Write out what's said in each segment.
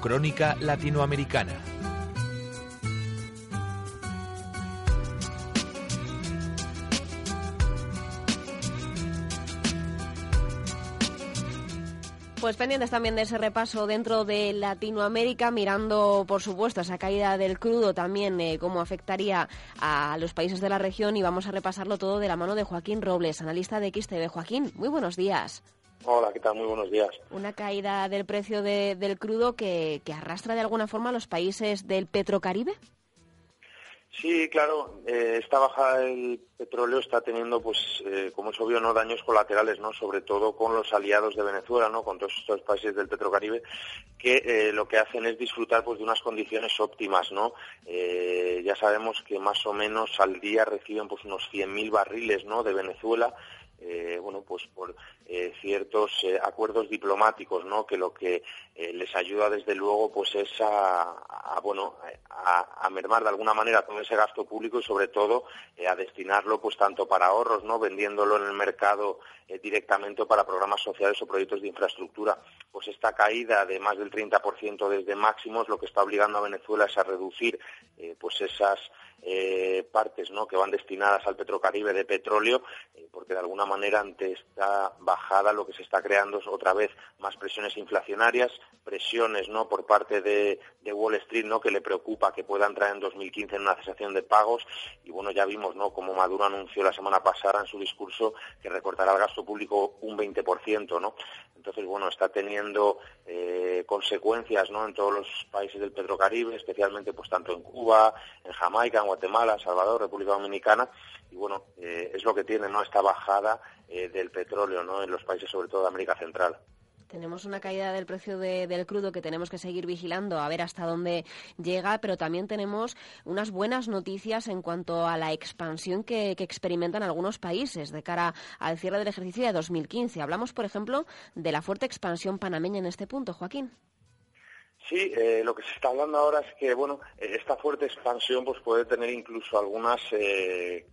Crónica Latinoamericana. Pues pendientes también de ese repaso dentro de Latinoamérica, mirando, por supuesto, esa caída del crudo también, eh, cómo afectaría a los países de la región y vamos a repasarlo todo de la mano de Joaquín Robles, analista de XTV. Joaquín, muy buenos días. Hola, ¿qué tal? Muy buenos días. Una caída del precio del crudo que, que arrastra de alguna forma a los países del Petrocaribe. Sí, claro, eh, esta bajada del petróleo está teniendo, pues, eh, como es obvio, no daños colaterales, no, sobre todo con los aliados de Venezuela, no, con todos estos países del Petrocaribe, que eh, lo que hacen es disfrutar, pues, de unas condiciones óptimas, no. ya sabemos que más o menos al día reciben, pues, unos 100.000 barriles, no, de Venezuela eh, bueno, pues por eh, ciertos eh, acuerdos diplomáticos, ¿no? Que lo que les ayuda desde luego, pues es a, bueno, a, mermar de alguna manera todo ese gasto público y sobre todo a destinarlo, pues tanto para ahorros, ¿no? Vendiéndolo en el mercado directamente para programas sociales o proyectos de infraestructura. Pues esta caída de más del 30% desde máximos lo que está obligando a Venezuela es a reducir, pues esas partes, ¿no? Que van destinadas al Petrocaribe de petróleo, porque de alguna manera ante esta bajada lo que se está creando es otra vez más presiones inflacionarias, presiones no por parte de, Wall Street no que le preocupa que pueda entrar en 2015 en una cesación de pagos y bueno ya vimos no como Maduro anunció la semana pasada en su discurso que recortará el gasto público un 20%, ¿no? Entonces bueno está teniendo eh, consecuencias no en todos los países del Petrocaribe, especialmente pues tanto en Cuba, en Jamaica, en Guatemala, Salvador, República Dominicana y bueno eh, es lo que tiene no esta bajada eh, del petróleo ¿no? en los países sobre todo de América Central. Tenemos una caída del precio del crudo que tenemos que seguir vigilando a ver hasta dónde llega, pero también tenemos unas buenas noticias en cuanto a la expansión que, experimentan algunos países de cara al cierre del ejercicio de 2015. Hablamos, por ejemplo, de la fuerte expansión panameña en este punto, Joaquín. Sí, eh, lo que se está hablando ahora es que, bueno, esta fuerte expansión pues puede tener incluso algunas eh,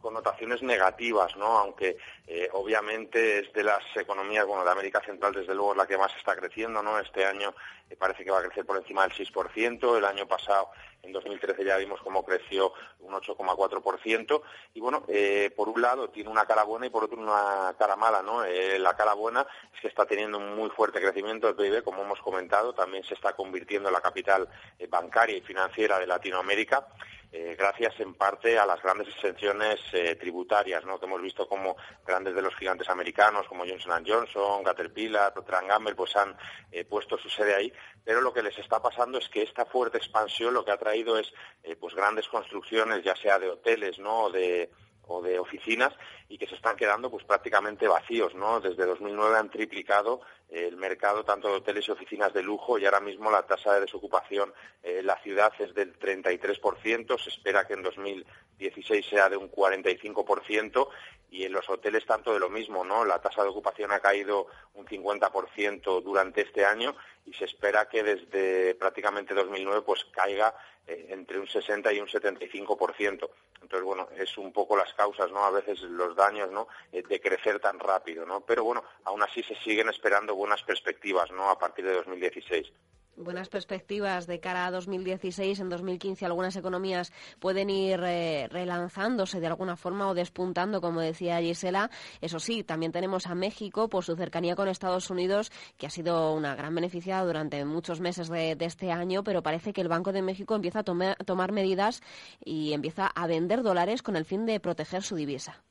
connotaciones negativas, ¿no? Aunque eh, obviamente es de las economías, bueno, de América Central desde luego es la que más está creciendo, ¿no? Este año eh, parece que va a crecer por encima del 6%, el año pasado, en 2013 ya vimos cómo creció un 8,4%, y bueno, eh, por un lado tiene una cara buena y por otro una cara mala, ¿no? la cara buena es que está teniendo un muy fuerte crecimiento del PIB, como hemos comentado, también se está convirtiendo en la capital bancaria y financiera de Latinoamérica, eh, gracias en parte a las grandes exenciones eh, tributarias, ¿no? que hemos visto como grandes de los gigantes americanos como Johnson Johnson, Caterpillar, Procter Gamble, pues han eh, puesto su sede ahí, pero lo que les está pasando es que esta fuerte expansión lo que ha traído es pues grandes construcciones, ya sea de hoteles, ¿no? de o de oficinas y que se están quedando pues prácticamente vacíos, ¿no? Desde 2009 han triplicado el mercado tanto de hoteles y oficinas de lujo y ahora mismo la tasa de desocupación en la ciudad es del 33%, se espera que en 2016 sea de un 45% y en los hoteles tanto de lo mismo, ¿no? La tasa de ocupación ha caído un 50% durante este año y se espera que desde prácticamente 2009 pues caiga eh, entre un 60 y un 75%. Entonces, bueno, es un poco las causas, ¿no? A veces los daños, ¿no? Eh, de crecer tan rápido, ¿no? Pero bueno, aún así se siguen esperando buenas perspectivas, ¿no? A partir de 2016 buenas perspectivas de cara a 2016. En 2015 algunas economías pueden ir eh, relanzándose de alguna forma o despuntando, como decía Gisela. Eso sí, también tenemos a México por su cercanía con Estados Unidos, que ha sido una gran beneficiada durante muchos meses de, este año, pero parece que el Banco de México empieza a tomar medidas y empieza a vender dólares con el fin de proteger su divisa.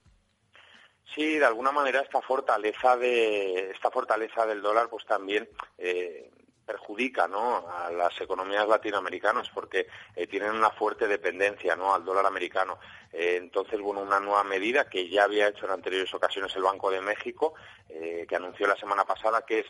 Sí, de alguna manera esta fortaleza de esta fortaleza del dólar, pues también eh, perjudica ¿no? a las economías latinoamericanas porque eh, tienen una fuerte dependencia ¿no? al dólar americano. Eh, entonces, bueno, una nueva medida que ya había hecho en anteriores ocasiones el Banco de México, eh, que anunció la semana pasada, que es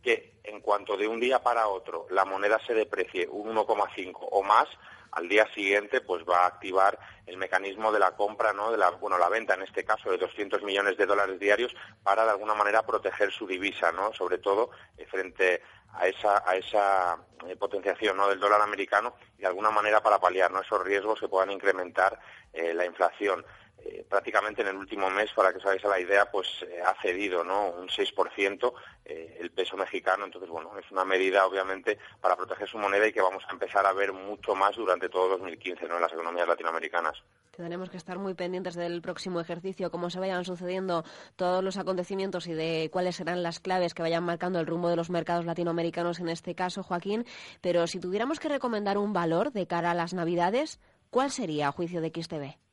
que en cuanto de un día para otro la moneda se deprecie un 1,5 o más, al día siguiente pues va a activar el mecanismo de la compra, ¿no? de la, bueno, la venta en este caso de 200 millones de dólares diarios para de alguna manera proteger su divisa, ¿no? sobre todo frente a esa, a esa eh, potenciación ¿no? del dólar americano y de alguna manera para paliar ¿no? esos riesgos que puedan incrementar eh, la inflación. Eh, prácticamente en el último mes, para que os hagáis la idea, pues eh, ha cedido ¿no? un 6% eh, el peso mexicano. Entonces, bueno, es una medida obviamente para proteger su moneda y que vamos a empezar a ver mucho más durante todo 2015 ¿no? en las economías latinoamericanas. Tendremos que estar muy pendientes del próximo ejercicio, cómo se vayan sucediendo todos los acontecimientos y de cuáles serán las claves que vayan marcando el rumbo de los mercados latinoamericanos en este caso, Joaquín. Pero si tuviéramos que recomendar un valor de cara a las Navidades, ¿cuál sería a juicio de XTB?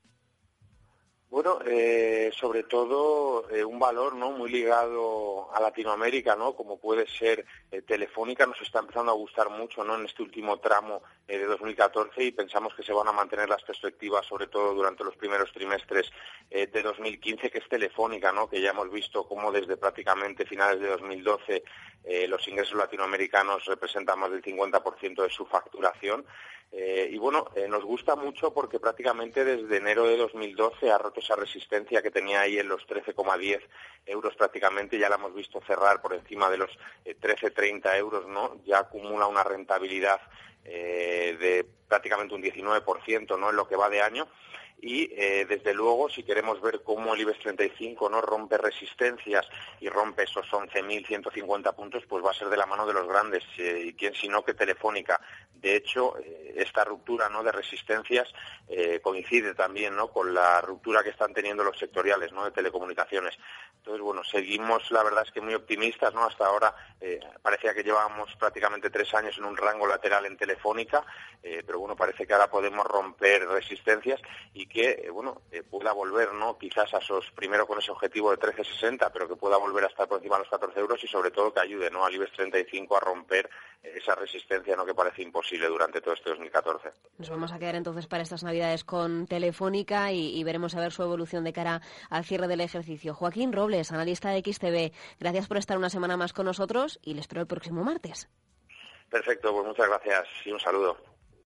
Bueno, eh, sobre todo eh, un valor no muy ligado a Latinoamérica, ¿no? Como puede ser eh, Telefónica, nos está empezando a gustar mucho, ¿no? En este último tramo de 2014 y pensamos que se van a mantener las perspectivas, sobre todo durante los primeros trimestres de 2015, que es Telefónica, ¿no? Que ya hemos visto cómo desde prácticamente finales de 2012 los ingresos latinoamericanos representan más del 50% de su facturación. Y bueno, nos gusta mucho porque prácticamente desde enero de 2012 ha roto esa resistencia que tenía ahí en los 13,10 euros prácticamente, ya la hemos visto cerrar por encima de los 13,30 eh, euros, ¿no? Ya acumula una rentabilidad eh, de prácticamente un 19%, ¿no? En lo que va de año y eh, desde luego si queremos ver cómo el IBEX 35 no rompe resistencias y rompe esos 11.150 puntos, pues va a ser de la mano de los grandes eh, y quién sino que Telefónica. De hecho, eh, esta ruptura no de resistencias coincide también ¿no? con la ruptura que están teniendo los sectoriales ¿no? de telecomunicaciones. Entonces, bueno, seguimos, la verdad es que muy optimistas, ¿no? Hasta ahora parecía que llevábamos prácticamente tres años en un rango lateral en Telefónica, pero bueno, parece que ahora podemos romper resistencias que eh, bueno eh, pueda volver no quizás a esos primero con ese objetivo de 13.60 pero que pueda volver a estar por encima de los 14 euros y sobre todo que ayude no al IBEX 35 a romper esa resistencia no que parece imposible durante todo este 2014 nos vamos a quedar entonces para estas navidades con Telefónica y, veremos a ver su evolución de cara al cierre del ejercicio. Joaquín Robles analista de XTV gracias por estar una semana más con nosotros y les espero el próximo martes. Perfecto, pues muchas gracias y un saludo.